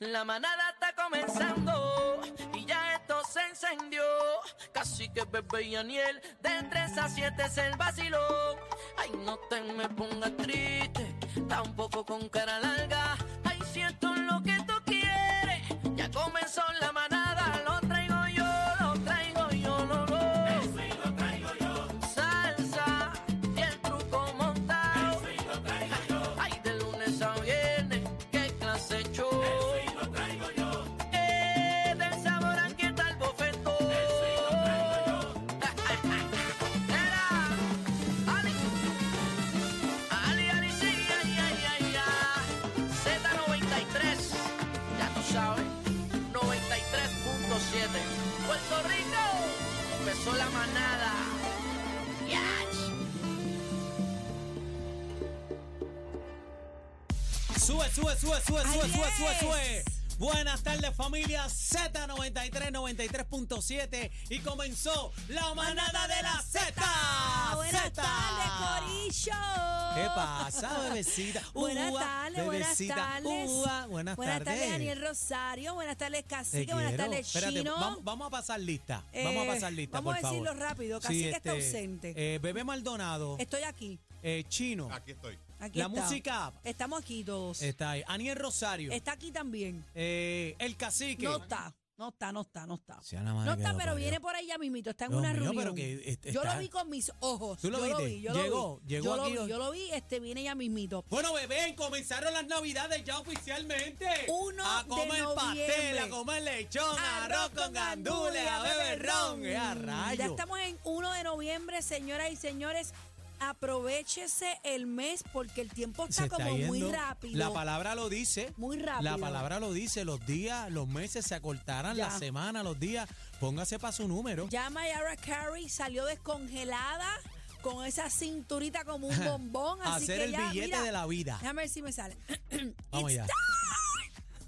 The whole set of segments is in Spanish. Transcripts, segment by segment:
La manada está comenzando y ya esto se encendió. Casi que bebé y Aniel, de 3 a 7 es el vacilón. Ay, no te me pongas triste, tampoco con cara larga. Sube, sube, sube, sube, sube, sube, sube, sube. Buenas tardes familia Z93, 93.7 y comenzó la manada de la Z. Buenas tardes, Corillo. ¿Qué pasa, bebecita? Buenas tardes, buenas tardes. Buenas, Buenas tardes, tardes. Daniel Rosario. Buenas tardes, Cacique. Buenas tardes, Espérate, Chino. vamos, vamos a pasar lista. vamos a Eh, pasar lista, vamos por a favor. decirlo rápido. Cacique está ausente. eh, Bebé Maldonado, Estoy aquí. Eh, Chino, Aquí estoy. aquí la está. música Estamos aquí todos. está ahí. Aniel Rosario, Está aquí también. eh, el cacique. No está. No está, no está, no está. Sea la madre No que está, lo pero parió. viene por ahí ya mismito. Está en Dios una mío, reunión. pero que est- Yo está- lo vi con mis ojos. ¿Tú lo yo viste? vi, yo Llegó, lo vi. llegó yo aquí Lo vi, yo lo vi, este viene ya mismito. Bueno, bebé, comenzaron las navidades ya oficialmente. Uno a de comer pastel, noviembre. a comer lechón, arroz con gandules, a beber ron. ¡Eh, a! Ya estamos en 1 de noviembre, señoras y señores. Aprovechese el mes porque el tiempo está está como muy rápido. La palabra lo dice. Muy rápido. La palabra lo dice. Los días, los meses se acortarán, Ya. las semanas, los días. Póngase para su número. Ya Mayara Carey salió descongelada con esa cinturita como un bombón. Así hacer que el ya, billete mira, de la vida. Déjame ver si me sale. Vamos It's allá.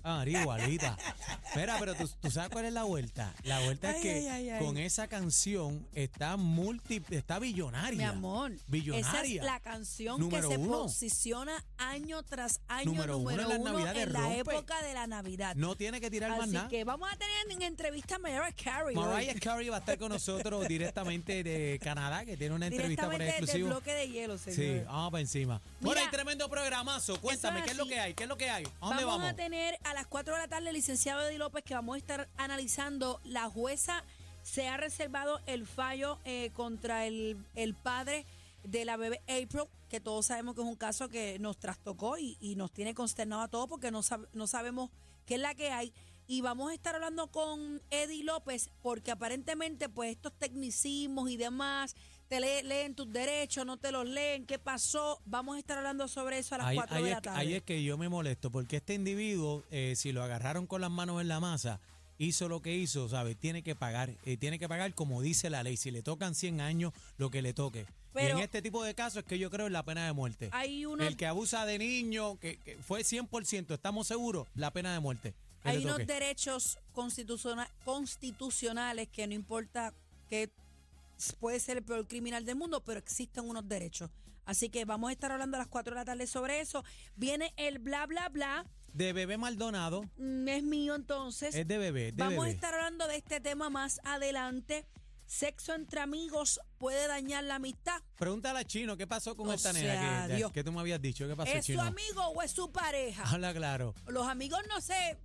Ah, igualita. Espera, pero ¿tú, tú sabes cuál es la vuelta. La vuelta Ay, es que ay, ay, ay. con esa canción está multi, está billonaria. Mi amor, Billonaria. esa es la canción Número que se uno. posiciona año tras año Número uno en las en la rompe. época de la Navidad. No tiene que tirar más Así nada. que vamos a tener en entrevista a Mariah Carey. hoy. Mariah Carey va a estar con nosotros directamente de Canadá, que tiene una entrevista por Directamente exclusivo. bloque de hielo, Sí, señor. vamos para encima. bueno, Mira, hay tremendo programazo. Cuéntame, ¿qué es lo así. que hay? ¿Qué es lo que hay? ¿A dónde vamos, vamos? a tener a las 4 de la tarde el licenciado López que vamos a estar analizando. La jueza se ha reservado el fallo eh, contra el, el padre de la bebé April, que todos sabemos que es un caso que nos trastocó y, y nos tiene consternado a todos porque no, sab- no sabemos qué es la que hay. Y vamos a estar hablando con Eddie López porque aparentemente pues estos tecnicismos y demás, te le- leen tus derechos, no te los leen, qué pasó. Vamos a estar hablando sobre eso a las Ahí, 4 ahí de es, la tarde. ahí es que yo me molesto, porque este individuo, eh, si lo agarraron con las manos en la masa, hizo lo que hizo, ¿sabes? Tiene que pagar, eh, tiene que pagar como dice la ley. Si le tocan 100 años, lo que le toque. y en este tipo de casos es que yo creo en la pena de muerte. Hay El que abusa de niño, que, que fue 100%, estamos seguros, la pena de muerte. Hay unos derechos constituciona- constitucionales que no importa que puede ser el peor criminal del mundo, pero existen unos derechos. Así que vamos a estar hablando a las 4 de la tarde sobre eso. Viene el bla, bla, bla. De bebé Maldonado, Mm, Es mío entonces. es de bebé, de vamos a bebé. estar hablando de este tema más adelante. Sexo entre amigos puede dañar la amistad. Pregúntale a Chino, ¿qué pasó con O esta sea, nena que, Dios. que tú me habías dicho? ¿Qué pasó, ¿Es su Chino? amigo o es su pareja? Habla claro. Los amigos no se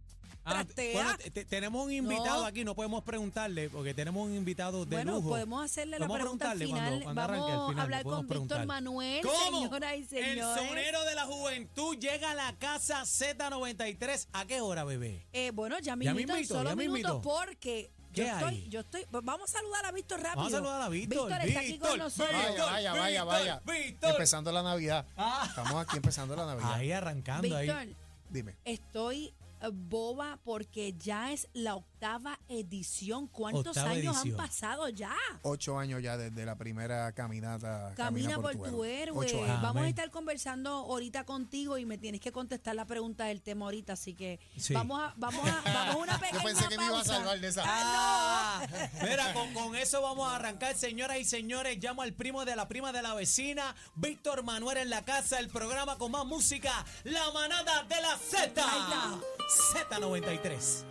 Ah, bueno, te- te- tenemos un invitado No. aquí, no podemos preguntarle porque tenemos un invitado de Bueno, lujo. podemos hacerle la Vamos a pregunta al preguntarle final. cuando- cuando al Vamos final, a hablar con Víctor. Manuel, ¿Cómo? señoras y El señores. sonero de la juventud llega a la casa Z93. ¿A qué hora, bebé? Eh, bueno, ya Ya mismito, en solo ya minutos porque yo ¿Qué estoy, yo estoy, pues vamos a saludar a Víctor rápido. Vamos a saludar a Víctor. Víctor está aquí con nosotros. Víctor. Vaya, vaya, vaya, vaya. Víctor. Empezando la Navidad. Ah. Estamos aquí empezando la Navidad. Ahí arrancando Víctor, ahí. Dime. estoy boba porque ya es la octava edición. ¿Cuántos Octava años edición. han pasado ya? Ocho años ya desde la primera caminata. Camina por tu héroe. Vamos a estar conversando ahorita contigo y me tienes que contestar la pregunta del tema ahorita, así que Sí. vamos a vamos a vamos a una pequeña Yo pensé que me iba a pausa. salvar de esa. Ah, mira, con, con eso vamos a arrancar, señoras y señores. Llamo al primo de la prima de la vecina, Víctor Manuel en la casa, el programa con más música, La Manada de la Z. Ahí está. Z93.